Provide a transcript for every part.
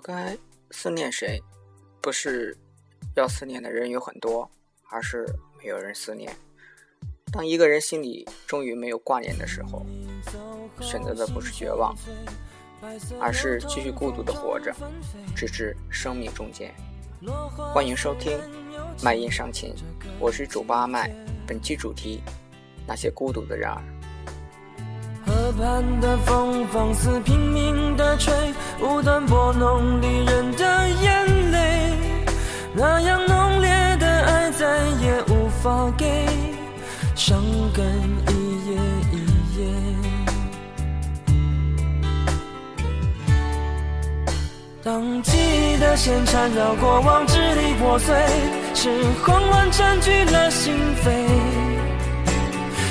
该思念谁？不是要思念的人有很多，而是没有人思念。当一个人心里终于没有挂念的时候，选择的不是绝望，而是继续孤独的活着，直至生命终结。欢迎收听《麦音伤情》，我是主播阿麦。本期主题：那些孤独的人儿。河畔的风放肆拼命的吹，无端拨弄离人的眼泪。那样浓烈的爱再也无法给，伤感一夜一夜。当记忆的线缠绕过往，支离破碎，是慌乱占据了心扉。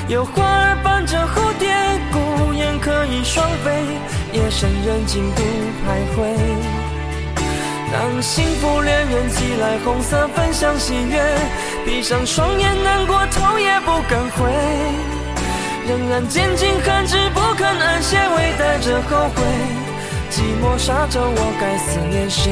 有花儿伴着蝴蝶，孤雁可以双飞，夜深人静独徘徊。当幸福恋人寄来红色分享喜悦，闭上双眼难过头也不敢回，仍然坚尽寒枝不肯安歇，微带着后悔。寂寞沙洲，我该思念谁？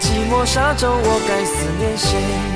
寂寞沙洲，我该思念谁？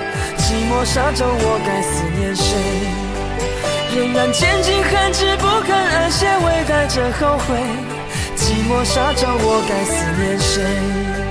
寂寞沙洲，我该思念谁？仍然拣尽寒枝不肯安歇，微带着后悔。寂寞沙洲，我该思念谁？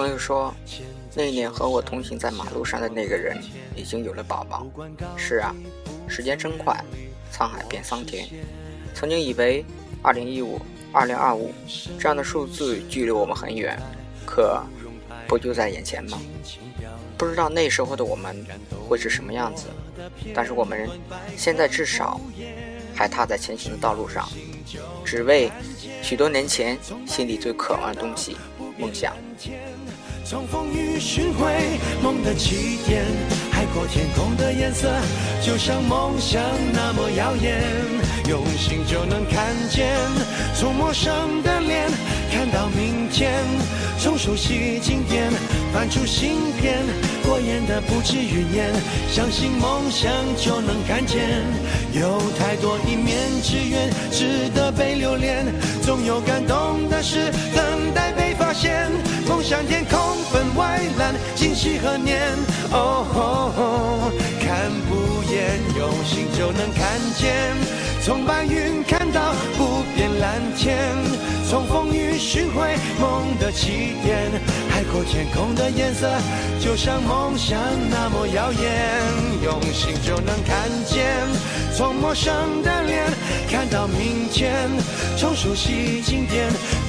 朋友说，那年和我同行在马路上的那个人已经有了宝宝。是啊，时间真快，沧海变桑田。曾经以为2015、2025这样的数字距离我们很远，可不就在眼前吗？不知道那时候的我们会是什么样子，但是我们现在至少还踏在前行的道路上，只为许多年前心里最渴望的东西——梦想。从风雨寻回梦的起点，海阔天空的颜色，就像梦想那么耀眼。用心就能看见，从陌生的脸看到明天，从熟悉经典翻出新篇。过眼的不止云烟，相信梦想就能看见。有太多一面之缘，值得被留恋。总有感动的事等待被发现。向天空分外蓝，今夕何年？哦，看不厌，用心就能看见。从白云看到不变蓝天，从风雨寻回梦的起点。海阔天空的颜色，就像梦想那么耀眼。用心就能看见，从陌生的脸看到明天，从熟悉经典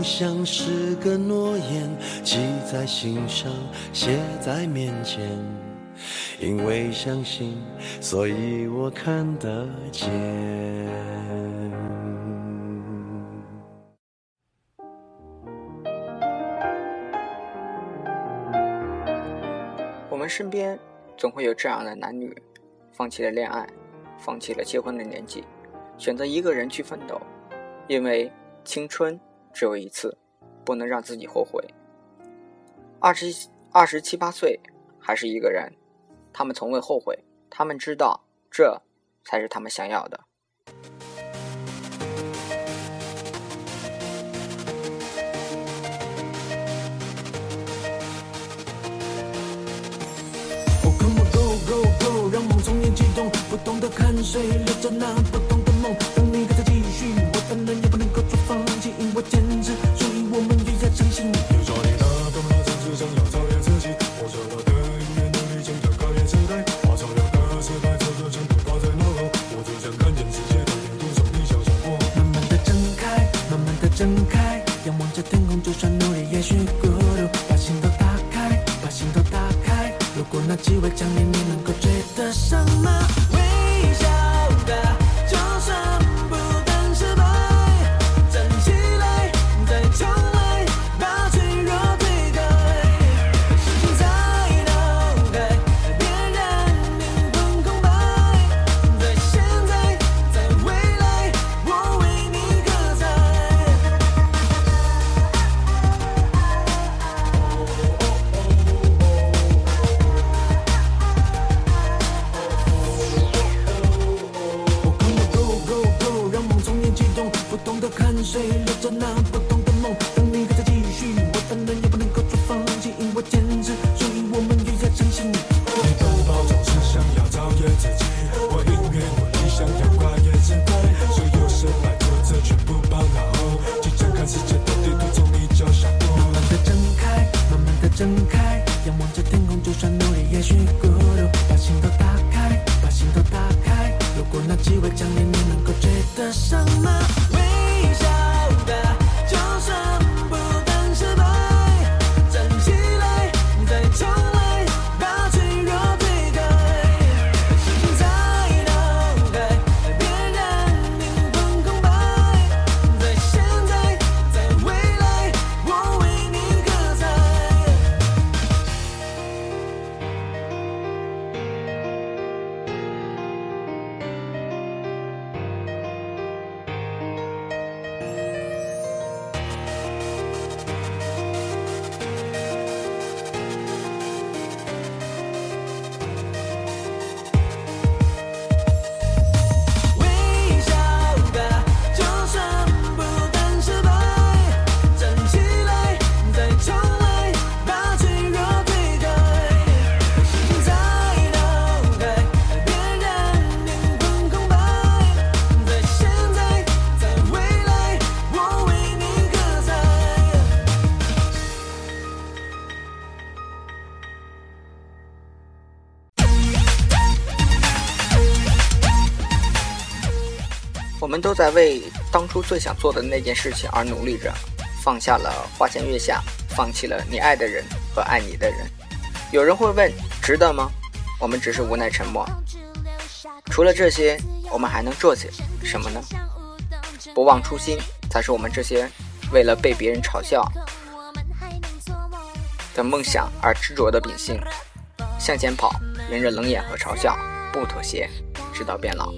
梦想是个诺言，记在心上，写在面前。因为相信，所以我看得见。我们身边总会有这样的男女，放弃了恋爱，放弃了结婚的年纪，选择一个人去奋斗，因为青春只有一次，不能让自己后悔。二十二十七八岁还是一个人，他们从未后悔，他们知道这才是他们想要的。不懂得看谁留着那不懂的梦，当你还在继续，机会。我们都在为当初最想做的那件事情而努力着放下了花前月下放弃了你爱的人和爱你的人。有人会问值得吗？我们只是无奈沉默。除了这些我们还能做些什么呢？不忘初心才是我们这些为了被别人嘲笑的梦想而执着的秉性。向前跑迎着冷眼和嘲笑不妥协直到变老。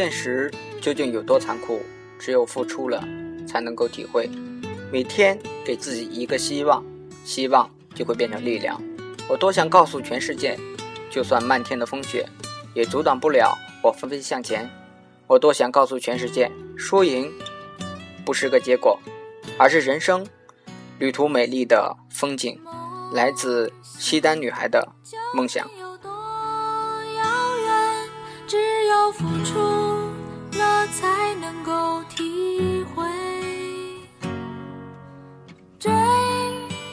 现实究竟有多残酷只有付出了才能够体会。每天给自己一个希望希望就会变成力量。我多想告诉全世界就算漫天的风雪也阻挡不了我纷纷向前。我多想告诉全世界输赢不是个结果而是人生旅途美丽的风景。来自西单女孩的梦想。付出了才能够体会。追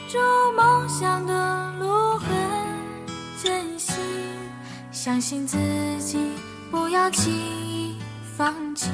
逐梦想的路很艰辛，相信自己，不要轻易放弃。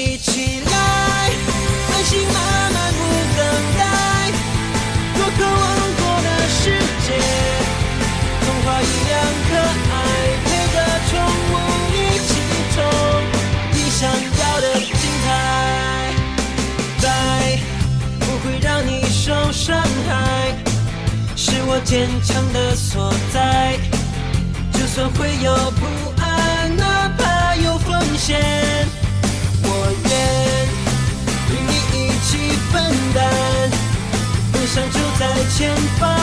一起来，安心慢慢不等待，多渴望过的世界，童话一样可爱，陪着宠物一起冲你想要的精彩，在不会让你受伤害，是我坚强的所在。就算会有不安，哪怕有风险。担，梦想就在前方，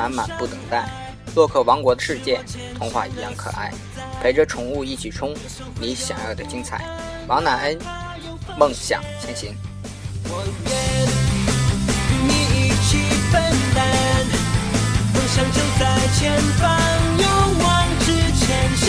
满满不等待。洛克王国的世界，童话一样可爱，陪着宠物一起冲你想要的精彩。王乃恩，梦想前行。我愿与你一起分担，梦想就在前方，勇往直前，相